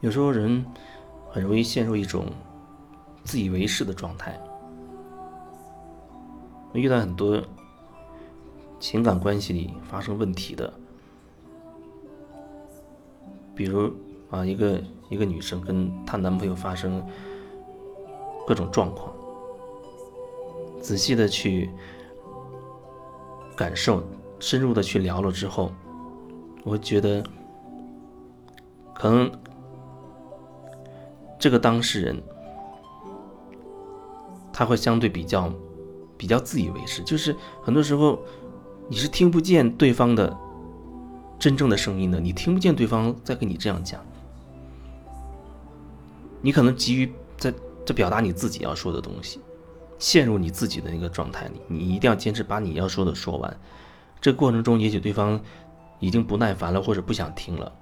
有时候人很容易陷入一种自以为是的状态。遇到很多情感关系里发生问题的，比如啊，一个一个女生跟她男朋友发生各种状况，仔细的去感受，深入的去聊了之后，我觉得可能这个当事人他会相对比较。比较自以为是，就是很多时候你是听不见对方的真正的声音的，你听不见对方在跟你这样讲，你可能急于在在表达你自己要说的东西，陷入你自己的那个状态里，你一定要坚持把你要说的说完。这过程中，也许对方已经不耐烦了，或者不想听了，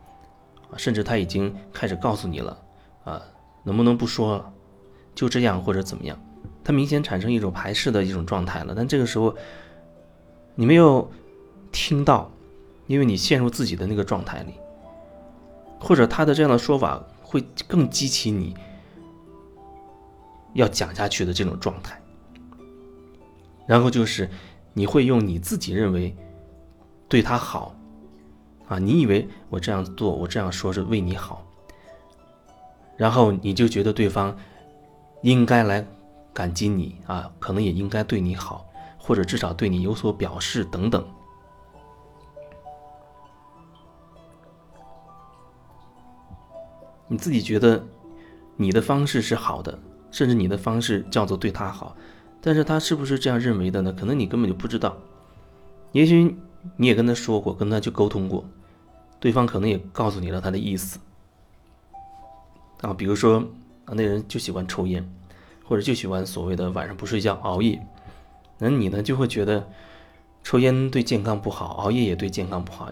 甚至他已经开始告诉你了啊，能不能不说了，就这样或者怎么样。他明显产生一种排斥的一种状态了，但这个时候你没有听到，因为你陷入自己的那个状态里，或者他的这样的说法会更激起你要讲下去的这种状态。然后就是你会用你自己认为对他好啊，你以为我这样做，我这样说是为你好，然后你就觉得对方应该来。感激你啊，可能也应该对你好，或者至少对你有所表示等等。你自己觉得你的方式是好的，甚至你的方式叫做对他好，但是他是不是这样认为的呢？可能你根本就不知道。也许你也跟他说过，跟他去沟通过，对方可能也告诉你了他的意思。啊，比如说啊，那人就喜欢抽烟。或者就喜欢所谓的晚上不睡觉熬夜，那你呢就会觉得抽烟对健康不好，熬夜也对健康不好。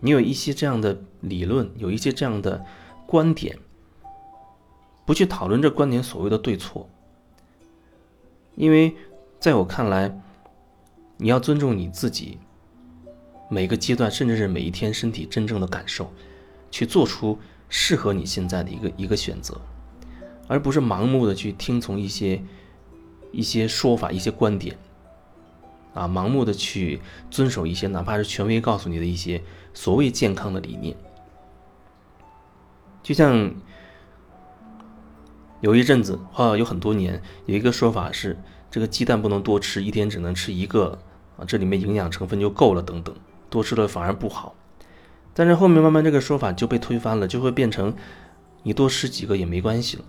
你有一些这样的理论，有一些这样的观点，不去讨论这观点所谓的对错，因为在我看来，你要尊重你自己每个阶段，甚至是每一天身体真正的感受，去做出适合你现在的一个一个选择。而不是盲目的去听从一些一些说法、一些观点，啊，盲目的去遵守一些哪怕是权威告诉你的一些所谓健康的理念。就像有一阵子，啊，有很多年，有一个说法是，这个鸡蛋不能多吃，一天只能吃一个，啊，这里面营养成分就够了，等等，多吃了反而不好。但是后面慢慢这个说法就被推翻了，就会变成你多吃几个也没关系了。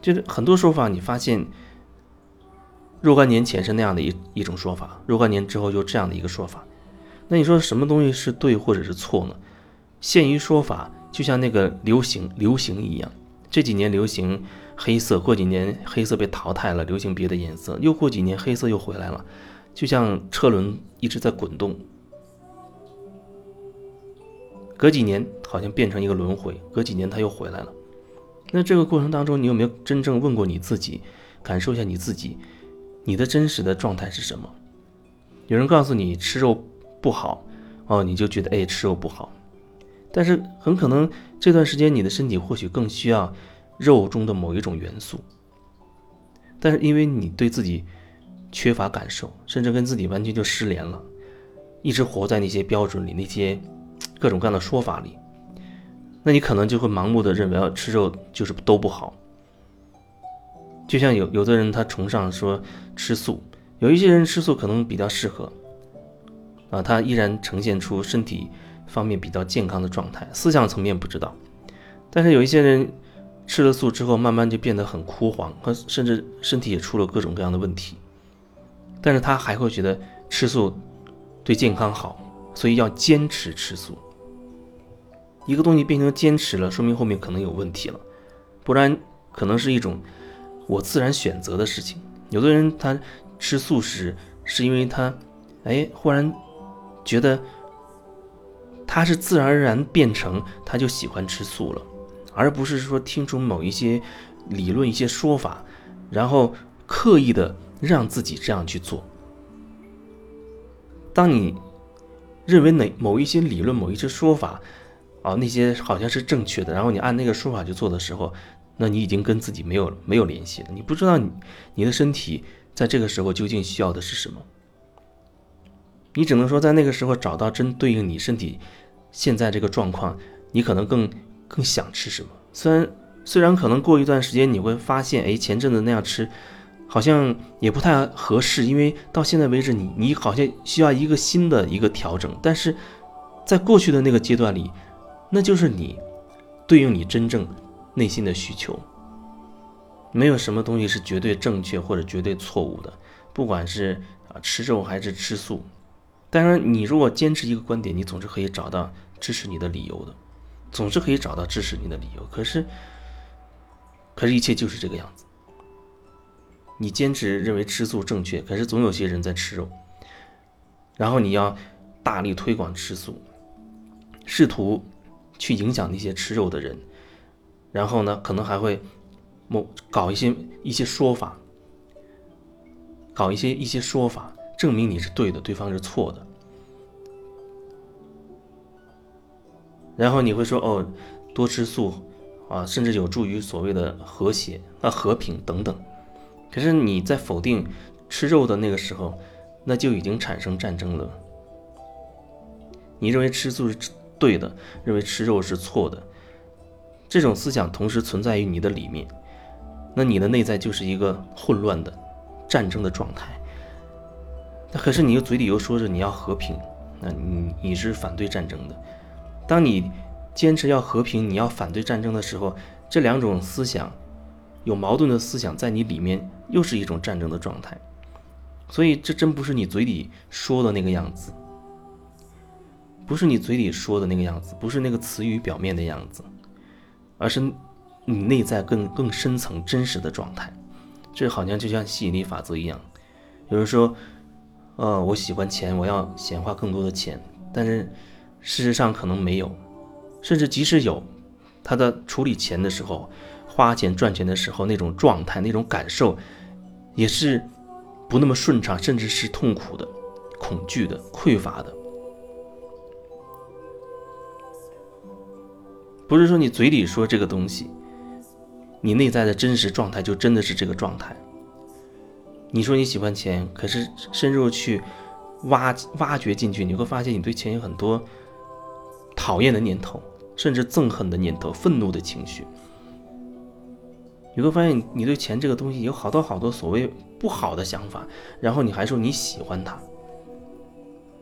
就是很多说法，你发现若干年前是那样的一一种说法，若干年之后又这样的一个说法，那你说什么东西是对或者是错呢？限于说法，就像那个流行流行一样，这几年流行黑色，过几年黑色被淘汰了，流行别的颜色，又过几年黑色又回来了，就像车轮一直在滚动，隔几年好像变成一个轮回，隔几年它又回来了。那这个过程当中，你有没有真正问过你自己，感受一下你自己，你的真实的状态是什么？有人告诉你吃肉不好，哦，你就觉得哎吃肉不好，但是很可能这段时间你的身体或许更需要肉中的某一种元素，但是因为你对自己缺乏感受，甚至跟自己完全就失联了，一直活在那些标准里，那些各种各样的说法里。那你可能就会盲目的认为，要吃肉就是都不好。就像有有的人他崇尚说吃素，有一些人吃素可能比较适合，啊，他依然呈现出身体方面比较健康的状态，思想层面不知道。但是有一些人吃了素之后，慢慢就变得很枯黄，和甚至身体也出了各种各样的问题。但是他还会觉得吃素对健康好，所以要坚持吃素。一个东西变成坚持了，说明后面可能有问题了，不然可能是一种我自然选择的事情。有的人他吃素食是因为他，哎，忽然觉得他是自然而然变成他就喜欢吃素了，而不是说听从某一些理论、一些说法，然后刻意的让自己这样去做。当你认为哪某一些理论、某一些说法，啊，那些好像是正确的，然后你按那个说法去做的时候，那你已经跟自己没有没有联系了，你不知道你你的身体在这个时候究竟需要的是什么，你只能说在那个时候找到真对应你身体现在这个状况，你可能更更想吃什么。虽然虽然可能过一段时间你会发现，哎，前阵子那样吃好像也不太合适，因为到现在为止你你好像需要一个新的一个调整，但是在过去的那个阶段里。那就是你对应你真正内心的需求，没有什么东西是绝对正确或者绝对错误的，不管是啊吃肉还是吃素。当然，你如果坚持一个观点，你总是可以找到支持你的理由的，总是可以找到支持你的理由。可是，可是，一切就是这个样子。你坚持认为吃素正确，可是总有些人在吃肉，然后你要大力推广吃素，试图。去影响那些吃肉的人，然后呢，可能还会某搞一些一些说法，搞一些一些说法，证明你是对的，对方是错的。然后你会说哦，多吃素啊，甚至有助于所谓的和谐啊、和平等等。可是你在否定吃肉的那个时候，那就已经产生战争了。你认为吃素是？对的，认为吃肉是错的，这种思想同时存在于你的里面，那你的内在就是一个混乱的战争的状态。那可是你又嘴里又说着你要和平，那你你是反对战争的。当你坚持要和平，你要反对战争的时候，这两种思想有矛盾的思想在你里面，又是一种战争的状态。所以这真不是你嘴里说的那个样子。不是你嘴里说的那个样子，不是那个词语表面的样子，而是你内在更更深层真实的状态。这好像就像吸引力法则一样，有人说，呃，我喜欢钱，我要显化更多的钱，但是事实上可能没有，甚至即使有，他在处理钱的时候，花钱赚钱的时候那种状态、那种感受，也是不那么顺畅，甚至是痛苦的、恐惧的、匮乏的。不是说你嘴里说这个东西，你内在的真实状态就真的是这个状态。你说你喜欢钱，可是深入去挖挖掘进去，你会发现你对钱有很多讨厌的念头，甚至憎恨的念头、愤怒的情绪。你会发现你对钱这个东西有好多好多所谓不好的想法，然后你还说你喜欢它。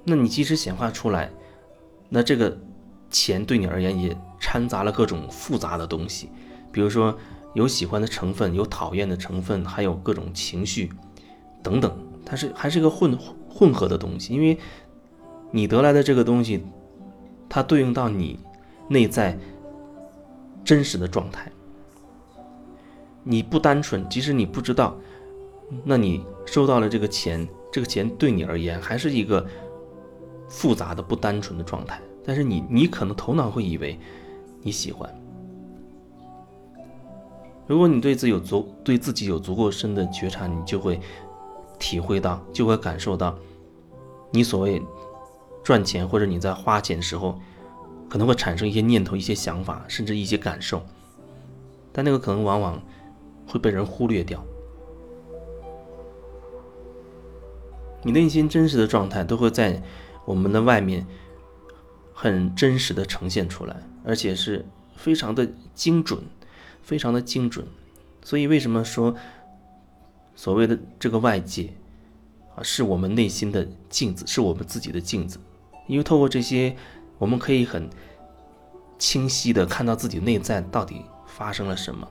那你即使显化出来，那这个。钱对你而言也掺杂了各种复杂的东西，比如说有喜欢的成分，有讨厌的成分，还有各种情绪等等，它是还是一个混混合的东西。因为你得来的这个东西，它对应到你内在真实的状态。你不单纯，即使你不知道，那你收到了这个钱，这个钱对你而言还是一个复杂的、不单纯的状态。但是你，你可能头脑会以为你喜欢。如果你对自己有足对自己有足够深的觉察，你就会体会到，就会感受到，你所谓赚钱或者你在花钱的时候，可能会产生一些念头、一些想法，甚至一些感受。但那个可能往往会被人忽略掉。你内心真实的状态都会在我们的外面。很真实的呈现出来，而且是非常的精准，非常的精准。所以为什么说所谓的这个外界啊，是我们内心的镜子，是我们自己的镜子？因为透过这些，我们可以很清晰的看到自己内在到底发生了什么。